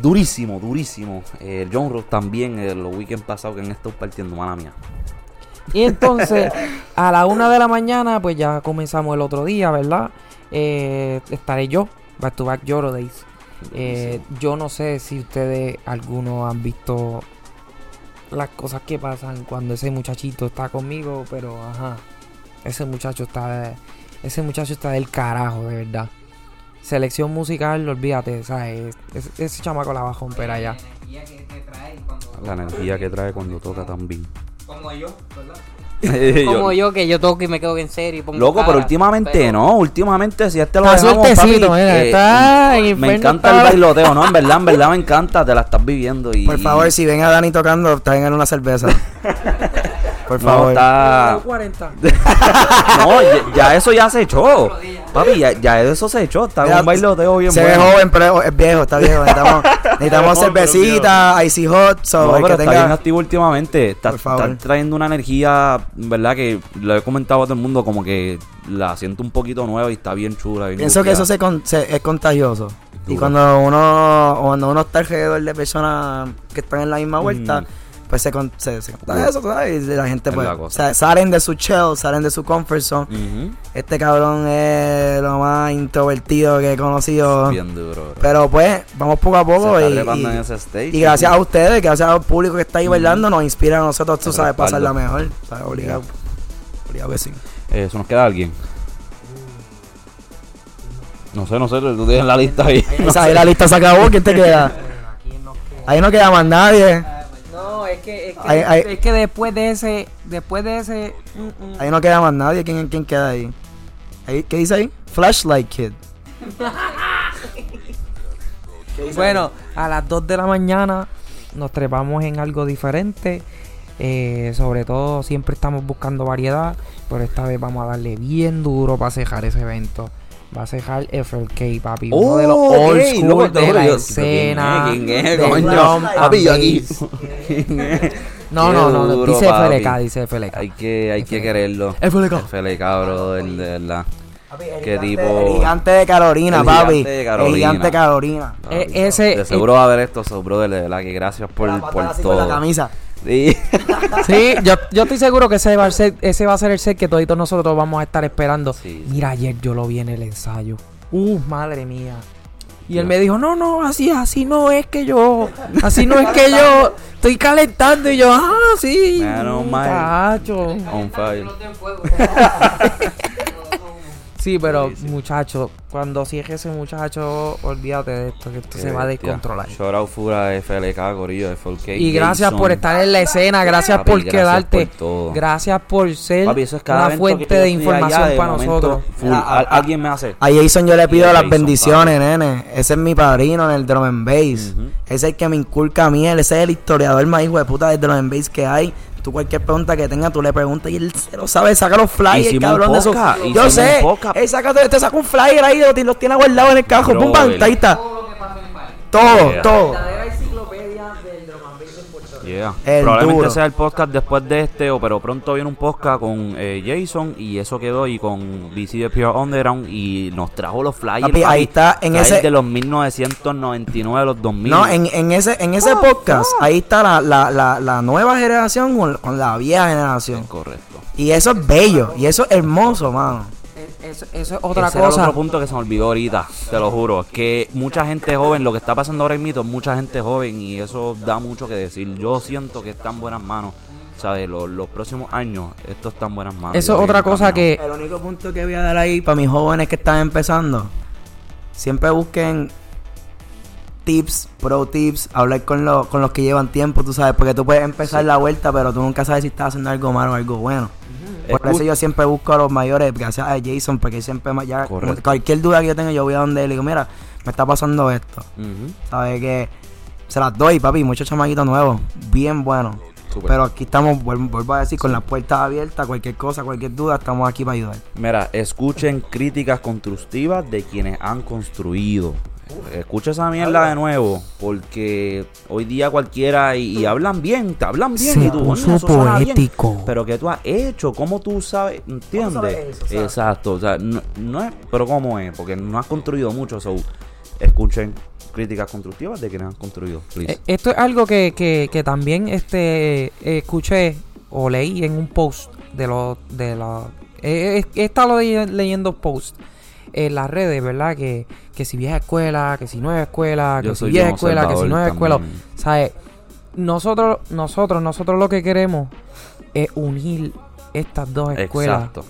durísimo, durísimo. Eh, John Ross también, eh, los weekends pasados que han estado partiendo, mala mía. Y entonces, a la una de la mañana, pues ya comenzamos el otro día, ¿verdad? Eh, estaré yo, back to back Lloro Days. Eh, yo no sé si ustedes, algunos, han visto las cosas que pasan cuando ese muchachito está conmigo, pero ajá, ese muchacho está, ese muchacho está del carajo, de verdad. Selección musical, olvídate, ¿sabes? Ese, ese chamaco la va a romper allá. energía que, que trae cuando La energía que trae cuando toca también. como yo, ¿verdad? Como yo que yo toco y me quedo en serio y pongo Loco, pero últimamente pero- no, últimamente si este lo Está dejamos, suertecito, papi, mira, eh, está en Me encanta el bailoteo, ¿no? En verdad, en verdad me encanta, te la estás viviendo y... Por favor, si ven a Dani tocando, traigan una cerveza. Por No, favor. está... 40. No, ya, ya eso ya se echó. Papi, ya, ya eso se echó, está Mira, un bailoteo bien Se ve bueno. joven, pero es viejo, está viejo. Necesitamos, necesitamos cervecita, icy hot, so No, pero que está bien activo últimamente. Está, Por favor. está trayendo una energía, ¿verdad? Que lo he comentado a todo el mundo, como que la siento un poquito nueva y está bien chula. bien Pienso que eso se con- se- es contagioso. Y cuando uno cuando uno está alrededor de personas que están en la misma vuelta, Mm. Pues se, con- se, se eso, ¿sabes? Y la gente Es pues la cosa. sa- salen de su shell, salen de su comfort zone. Este cabrón es lo más introvertido que he conocido. Bien duro, bro. Pero pues, vamos poco a poco Se está y, trepando y- en ese stage. y gracias a ustedes, gracias al público que está ahí bailando, nos inspira a nosotros, tú sabes, pasarla mejor. ¿sabes? Obligado. Obligado que sí. Eh, ¿Eso nos queda alguien? No sé, no sé, tú tienes la lista ahí. O sea, ahí la lista se acabó, ¿quién te queda? Ahí no queda más nadie. No, es que, es que, es que después de ese, después de ese, mm, mm. Ahí no queda más nadie. ¿Quién, quién queda ahí? ahí? ¿Qué dice ahí? Flashlight Kid. bueno, a las 2 de la mañana nos trepamos en algo diferente. Eh, sobre todo siempre estamos buscando variedad, pero esta vez vamos a darle bien duro para cejar ese evento. Va a cejar FLK, papi. uno de los Oh, old school loco, de la yo- escena. ¿Quién es? ¿Quién de es, Papi, yo aquí. No, no, no, no, duro, dice papi. FLK, dice FLK. Hay que, hay que quererlo. FLK. FLK, bro, el de verdad. Qué El tipo. gigante de Carolina, El papi. gigante de Carolina. El gigante de Carolina. Papi, Eh, ese- de seguro va a ver esto, so, brother, de verdad que gracias por, La por con la todo. camisa. Sí. Sí, yo, yo estoy seguro que ese va, a ser, ese va a ser el set que todos nosotros vamos a estar esperando. Sí, sí. Mira, ayer yo lo vi en el ensayo. Uh, madre mía. Y él me dijo, no, no, así, así no es que yo, así no es que yo estoy calentando. Y yo, ah, sí. Menos mal. muchacho. On fire. Sí, pero muchacho, cuando cierre ese muchacho, olvídate de esto, que esto se va a descontrolar. Shout out Fura FLK, Corillo, FLK. Y gracias por estar en la escena, gracias por quedarte, gracias por ser una fuente de información para nosotros. alguien me hace. A Jason yo le pido las bendiciones, nene. Ese es mi padrino en el drum and bass. Ese es el que me inculca a mí, ese es el historiador más hijo de puta del drum and bass que hay. Tú cualquier pregunta que tenga, tú le preguntas y él se lo sabe, saca los flyers, cabrón de eso. Yo sé, él saca, te saca un flyer ahí, los, los tiene guardados en el cajón, pum, pam, ahí está. Todo, todo. Probablemente sea el podcast después de este, o pero pronto viene un podcast con eh, Jason y eso quedó y con DC de Pure Underground y nos trajo los flyers. ahí está en ese de los 1999 los 2000. No, en, en ese en ese podcast ahí está la, la, la, la nueva generación con, la vieja generación. correcto. Y eso es bello y eso es hermoso, mano. Eso, eso, es otra cosa. Es otro punto que se me olvidó ahorita, te lo juro. Es que mucha gente joven, lo que está pasando ahora mismo, mucha gente joven y eso da mucho que decir. Yo siento que está en buenas manos. ¿Sabes? Los, los próximos años, esto está en buenas manos. Eso es otra cosa que. El único punto que voy a dar ahí para mis jóvenes que están empezando, siempre busquen tips, pro tips, hablar con, los con los que llevan tiempo, tú sabes, porque tú puedes empezar la vuelta, pero tú nunca sabes si estás haciendo algo malo o algo bueno. Por eso yo siempre busco a los mayores, gracias a Jason, porque siempre ya cualquier duda que yo tenga, yo voy a donde él y digo, mira, me está pasando esto. ¿Sabes que Se las doy, papi, muchos chamaquitos nuevos, bien buenos. Pero aquí estamos, vuelvo, a decir, con las puertas abiertas, cualquier cosa, cualquier duda, estamos aquí para ayudar. Mira, escuchen críticas constructivas de quienes han construido. Escucha esa mierda de nuevo, porque hoy día cualquiera y, hablan bien, te hablan bien y tú, poético. pero que tú has hecho, cómo tú sabes, ¿entiendes? Exacto, o sea, no, es, pero cómo es, porque no has construido mucho, so, escuchen críticas constructivas de quienes han construido. Eh, esto es algo que, que, que también este escuché o leí en un post de los de la he, estado leyendo posts en las redes, ¿verdad? Que, que si vieja escuela, que si nueva escuela, que si vieja escuela, que si nueva escuela. ¿Sabes? Nosotros, nosotros, nosotros lo que queremos es unir estas dos escuelas. Exacto.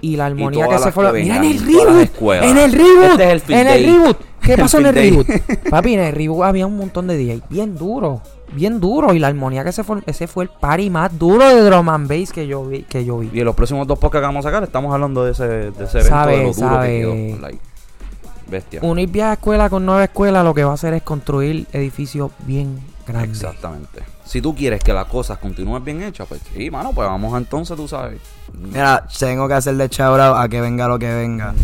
Y la armonía que se fue. Mira en el reboot. En el reboot. Este en el reboot. ¿Qué pasó en el reboot? Papi, en el reboot había un montón de DJs bien duros bien duro. Y la armonía que se fue, ese fue el party más duro de drum and bass que yo vi. Que yo vi. Y en los próximos dos podcasts que vamos a sacar, estamos hablando de ese, de ese evento de lo duro que quedó. Bestia. Unir vieja escuela con nueva escuela lo que va a hacer es construir edificios bien grandes. Exactamente. Si tú quieres que las cosas continúen bien hechas, pues sí, mano, pues vamos entonces, tú sabes. Mira, tengo que hacerle chabra a que venga lo que venga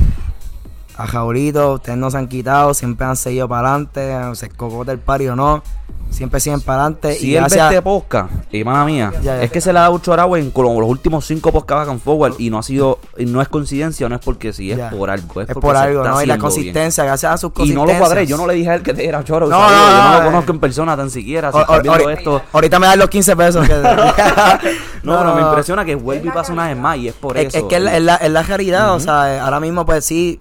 a Jaurito, ustedes no se han quitado, siempre han seguido para adelante, se cocote el pari o no, siempre siguen para adelante. Si y él gracias... ve este podcast, y mala mía, es que se le ha dado chorado en con los últimos cinco podcasts con forward y no ha sido, y no es coincidencia, no es porque sí, es por algo. Es, por algo, ¿no? Y la consistencia, gracias a sus consistencias. Y no lo cuadré, yo no le dije a él que era choro. No, no, yo no, lo conozco en persona tan siquiera. Si viendo esto. Ahorita me dan los 15 pesos. no, no, me impresiona que vuelve y pasa una vez más y es por eso. Es que es la, es la, realidad, o sea, ahora mismo pues sí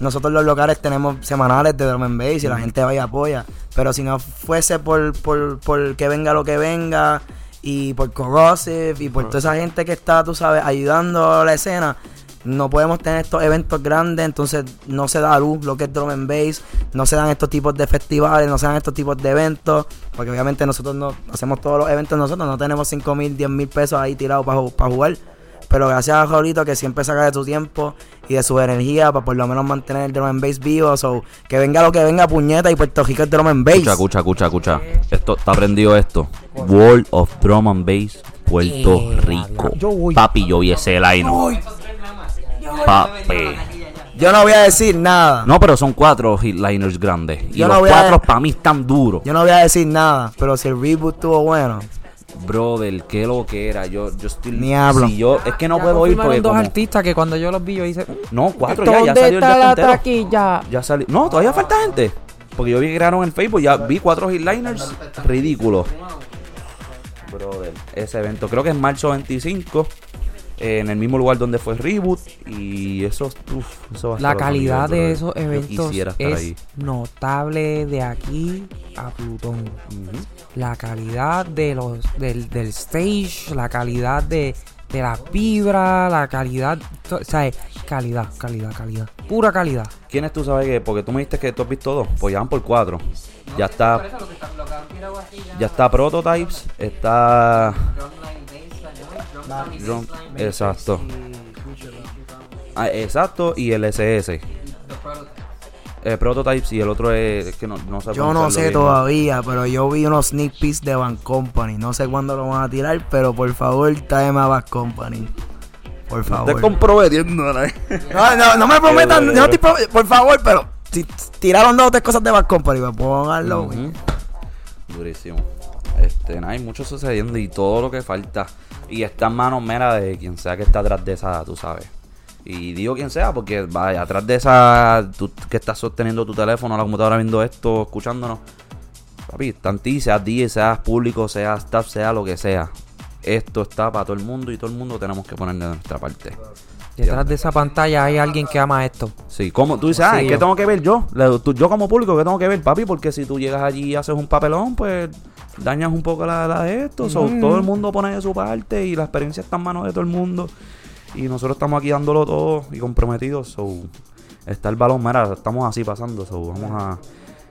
nosotros los locales tenemos semanales de drum and bass y la gente va y apoya. Pero si no fuese por, por, por que venga lo que venga y por Corrosive y por toda esa gente que está, tú sabes, ayudando a la escena, no podemos tener estos eventos grandes, entonces no se da luz lo que es drum and bass, no se dan estos tipos de festivales, no se dan estos tipos de eventos, porque obviamente nosotros no hacemos todos los eventos nosotros, no tenemos 5 mil, 10 mil pesos ahí tirados para jugar. Pero gracias a Jorito que siempre saca de su tiempo y de su energía para por lo menos mantener el drum and bass vivo. So, que venga lo que venga, puñeta, y Puerto Rico es drum and bass. Escucha, escucha, escucha, Esto, está aprendido esto. World of Drum and Bass, Puerto Rico. Papi, yo vi ese line. Papi. Yo no voy a decir nada. No, pero son cuatro hitliners grandes. Y los cuatro para mí están duros. Yo no voy a decir nada, pero si el reboot estuvo bueno, Brother, qué lo que era. Yo, yo estoy. Ni hablo. yo, es que no puedo ir porque. dos artistas que cuando yo los vi, yo hice. No, cuatro ya, ya salió el Ya. ya salió. No, todavía falta gente. Porque yo vi que crearon en Facebook, ya vi cuatro hitliners ridículos. Brother, ese evento creo que es marzo 25 en el mismo lugar donde fue Reboot y eso, eso va a La calidad de esos eventos es notable de aquí a Plutón. La calidad de los del, del stage, la calidad de, de la vibra, la calidad, o sea, calidad, calidad, calidad, pura calidad. ¿Quiénes tú sabes que? Porque tú me dijiste que tú has visto dos. Pues ya van por cuatro. Ya está. Ya está Prototypes. Está. Drum- exacto. Ah, exacto. Y el SS. Eh, Prototypes y el otro es. que no, no sé Yo no sé bien. todavía, pero yo vi unos sneak peeks de Bad Company. No sé cuándo lo van a tirar, pero por favor, tráeme a Bad Company. Por Te favor. comprometiendo, ¿no? No, no, no me prometan, yo no estoy por favor, pero si tiraron dos o tres cosas de Bad Company, pues pónganlo. Ujú. Durísimo. Este, hay mucho sucediendo y todo lo que falta. Y está en manos mera de quien sea que está atrás de esa, tú sabes. Y digo quien sea, porque vaya, atrás de esa, tú que estás sosteniendo tu teléfono, la computadora viendo esto, escuchándonos. Papi, están ti, seas DJ, seas público, seas staff, sea lo que sea. Esto está para todo el mundo y todo el mundo tenemos que poner de nuestra parte. Detrás de esa pantalla hay alguien que ama esto. Sí, como tú dices, ah, ¿qué tengo que ver yo? Yo como público, ¿qué tengo que ver, papi? Porque si tú llegas allí y haces un papelón, pues dañas un poco la, la de esto. So, Mm. todo el mundo pone de su parte y la experiencia está en manos de todo el mundo. Y nosotros estamos aquí dándolo todo y comprometidos. So, está el balón, mira, estamos así pasando. So, vamos a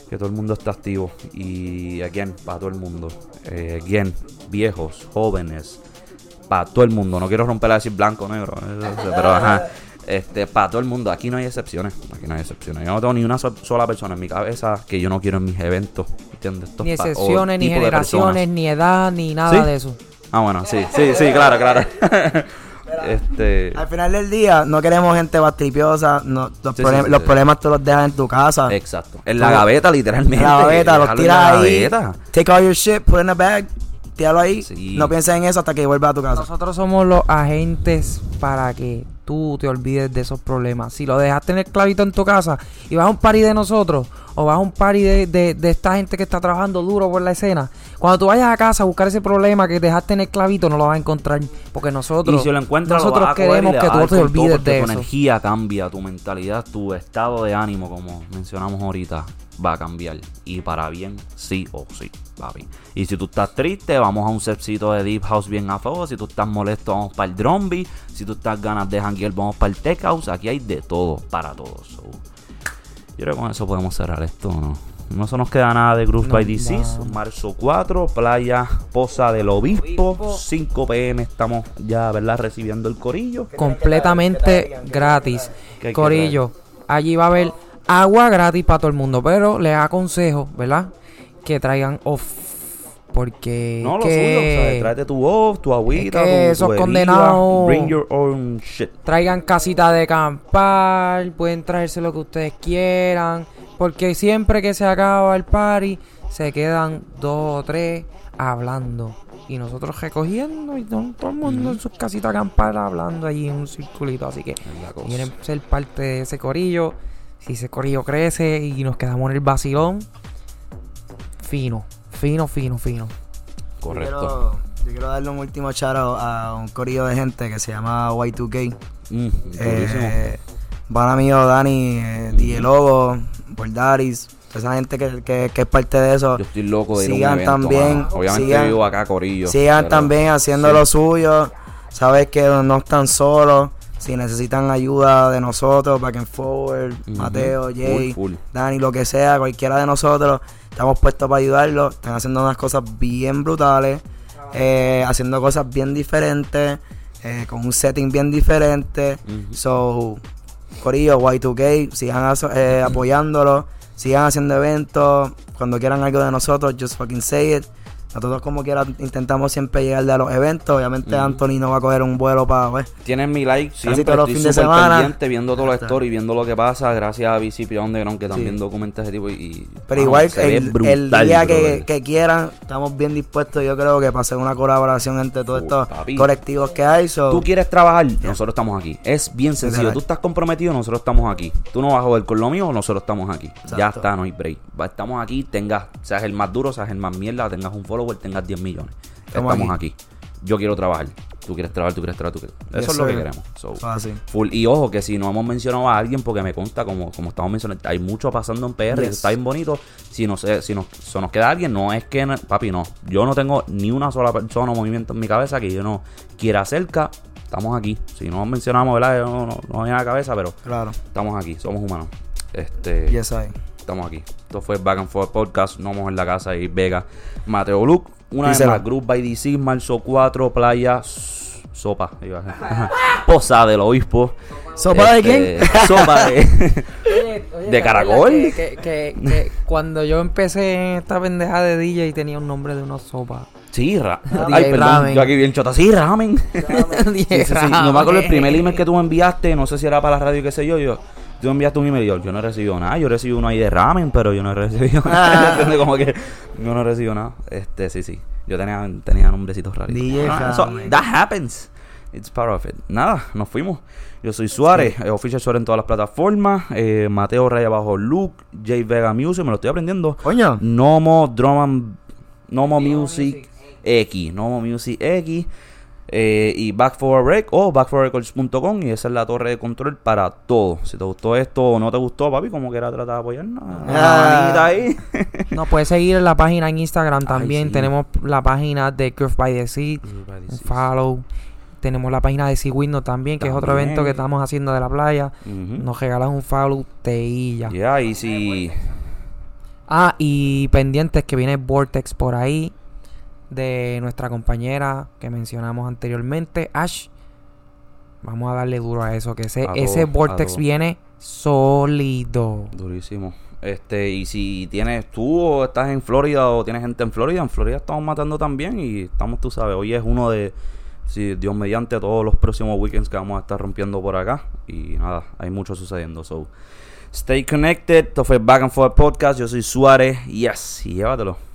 que todo el mundo esté activo. Y again, para todo el mundo. Eh, again, viejos, jóvenes, para todo el mundo. No quiero romper a decir blanco, negro, eso, eso, pero ajá. Este, para todo el mundo. Aquí no hay excepciones. Aquí no hay excepciones. Yo no tengo ni una so- sola persona en mi cabeza que yo no quiero en mis eventos. ¿Entiendes? Esto Ni o excepciones, ni generaciones, ni edad, ni nada ¿Sí? de eso. Ah, bueno, sí, sí, sí, claro, claro. este. Al final del día, no queremos gente bastripiosa. No, los, Sí, problem- sí, sí, los sí. problemas tú los dejas en tu casa. Exacto. En la gaveta, literalmente. En la gaveta, los tiras la ahí. gaveta. Take all your shit, put it in a bag, tíralo ahí. Sí. No pienses en eso hasta que vuelvas a tu casa. Nosotros somos los agentes para que tú te olvides de esos problemas. Si lo dejas tener clarito en tu casa y vas a un party de nosotros o vas a un party de, de- de esta gente que está trabajando duro por la escena, cuando tú vayas a casa a buscar ese problema que dejaste en el clavito, no lo vas a encontrar. Porque nosotros, y si lo nosotros lo queremos que tú te todo olvides de tu eso. energía cambia, tu mentalidad, tu estado de ánimo, como mencionamos ahorita, va a cambiar. Y para bien, sí o sí, papi. Y si tú estás triste, vamos a un setcito de Deep House bien a fuego. Si tú estás molesto, vamos para el Drum Beat. Si tú estás ganas de janguear, vamos para el Tech House. Aquí hay de todo, para todos. So, yo creo que con eso podemos cerrar esto, ¿no? No se nos queda nada de Groove No, by Disease. no. Marzo 4, playa Poza del Obispo. Obispo. 5 pm estamos ya, ¿verdad? Recibiendo el corillo. completamente gratis. ¿Qué hay que Corillo, allí va a haber agua gratis para todo el mundo, pero les aconsejo, ¿verdad? Que traigan off. Porque No, lo que suyo, ¿sabes? Tráete tu voz, tu agüita, Es que tu, esos condenados- Bring your own shit. traigan casita de campar, pueden traerse lo que ustedes quieran, porque siempre que se acaba el party, se quedan dos o tres hablando. Y nosotros recogiendo y todo, todo el mundo en sus casitas de acampar hablando allí en un circulito. Así que quieren ser parte de ese corillo. Si ese corillo crece y nos quedamos en el vacilón, fino, fino, fino, fino. Correcto. Yo quiero, yo quiero darle un último charo a un corillo de gente que se llama Y2K. Mm. Eh, van amigo Dani, eh, DJ Logo, Bordaris, esa gente que, que, que es parte de eso. Yo estoy loco de ir a un sigan evento, también, mano. Obviamente sigan- vivo acá, Corillo. Sigan pero- también haciendo sí. lo suyo. Sabes que no están solos. Si necesitan ayuda de nosotros, Back and Forward. Mateo, Jay, Full, full. Dani, lo que sea, cualquiera de nosotros, estamos puestos para ayudarlos. Están haciendo unas cosas bien brutales, eh, haciendo cosas bien diferentes, eh, con un setting bien diferente. So, Corillo, Y2K, sigan eh, apoyándolo, sigan haciendo eventos. Cuando quieran algo de nosotros, just fucking say it. Nosotros como quiera intentamos siempre llegar a los eventos. Obviamente. Anthony no va a coger un vuelo para... Pues, Tienen mi like siempre, todos los estoy fines de semana. pendiente viendo todos los stories, viendo lo que pasa, gracias a VCP Underground que también Sí. documenta ese tipo y... y- Pero igual, el, día que, quieran, estamos bien dispuestos, yo creo que para hacer una colaboración entre todos Uh, estos papi. colectivos que hay. So, Tú quieres trabajar, nosotros estamos aquí. Es bien sencillo. Tú estás comprometido, nosotros estamos aquí. Tú no vas a joder con lo mío, nosotros estamos aquí. Ya está, no hay break. Estamos aquí, tengas, seas el más duro, seas el más mierda, tengas un follower, tengas 10 millones. Estamos Estamos, aquí. Yo quiero trabajar. Tú quieres trabajar, tú quieres trabajar, tú quieres. Eso es lo que queremos. So, full. Y ojo, que si no hemos mencionado a alguien, porque me consta, como, como estamos mencionando, hay mucho pasando en PR, Yes. está bien bonito. Si, no sé, si nos, se nos queda alguien, no es que, no- papi, no. Yo no tengo ni una sola persona o movimiento en mi cabeza que yo no quiera cerca. Estamos aquí. Si no mencionamos, ¿verdad? No, no, no hay en la cabeza, pero Claro. estamos aquí, somos humanos. Este, Yes, I. estamos aquí. Esto fue Back and Forth Podcast. No vamos en la casa y Vega. Mateo Luke. Una Díselo. más, Group by DC, marzo 4, playa. Sopa. Posada del obispo. ¿Sopa de Este, quién? Sopa de. Oye, oye, ¿De ¿te acuerdas caracol? Que, que, que- que cuando yo empecé en esta pendeja de DJ tenía un nombre de una sopa. Sí, ra Ay, perdón. Ramen. Yo aquí bien chota. Sí, ramen. Sí, DJ sí, sí. No me acuerdo el primer email que tú me enviaste. No sé si era para la radio, qué sé yo. Yo. Tú me enviaste un email y yo, yo no he recibido nada. Yo recibí uno ahí de ramen, pero yo no he recibido nada. ¿Entiendes? Como que yo no he recibido nada. Este, sí, sí. Yo tenía, tenía nombrecitos raritos. DJ Ah, eso- Ramen. that happens. It's part of it. Nada, nos fuimos. Yo soy Suárez, eh, Official Suárez en todas las plataformas. Eh, Mateo Raya Bajo Luke, J Vega Music, me lo estoy aprendiendo. Coño. Nomo Drum and- Nomo Music X, Nomo Music X. eh, y Back for a Rec o backforrecords.com y esa es la torre de control para todo. Si te gustó esto o no te gustó, papi, como quiera tratar de apoyarnos. una Ah. manita ahí. Nos puedes seguir en la página en Instagram también. sí. Tenemos la página de Curve by the Sea. Un follow. Tenemos la página de Sea Window también, que es otro evento que estamos haciendo de la playa. Nos regalan un follow, te y ya. Ya, y si. Ah, y pendientes que viene Vortex por ahí. De nuestra compañera que mencionamos anteriormente, Ash. Vamos a darle duro a eso, que ese, A ese todo, Vortex viene sólido. Durísimo. Este, y si tienes tú o estás en Florida o tienes gente en Florida, en Florida estamos matando también y estamos, tú sabes, hoy es uno de, si Dios mediante, todos los próximos weekends que vamos a estar rompiendo por acá. Y nada, hay mucho sucediendo. So, stay connected. Esto fue Back and Forth Podcast. Yo soy Suárez. Yes, y llévatelo.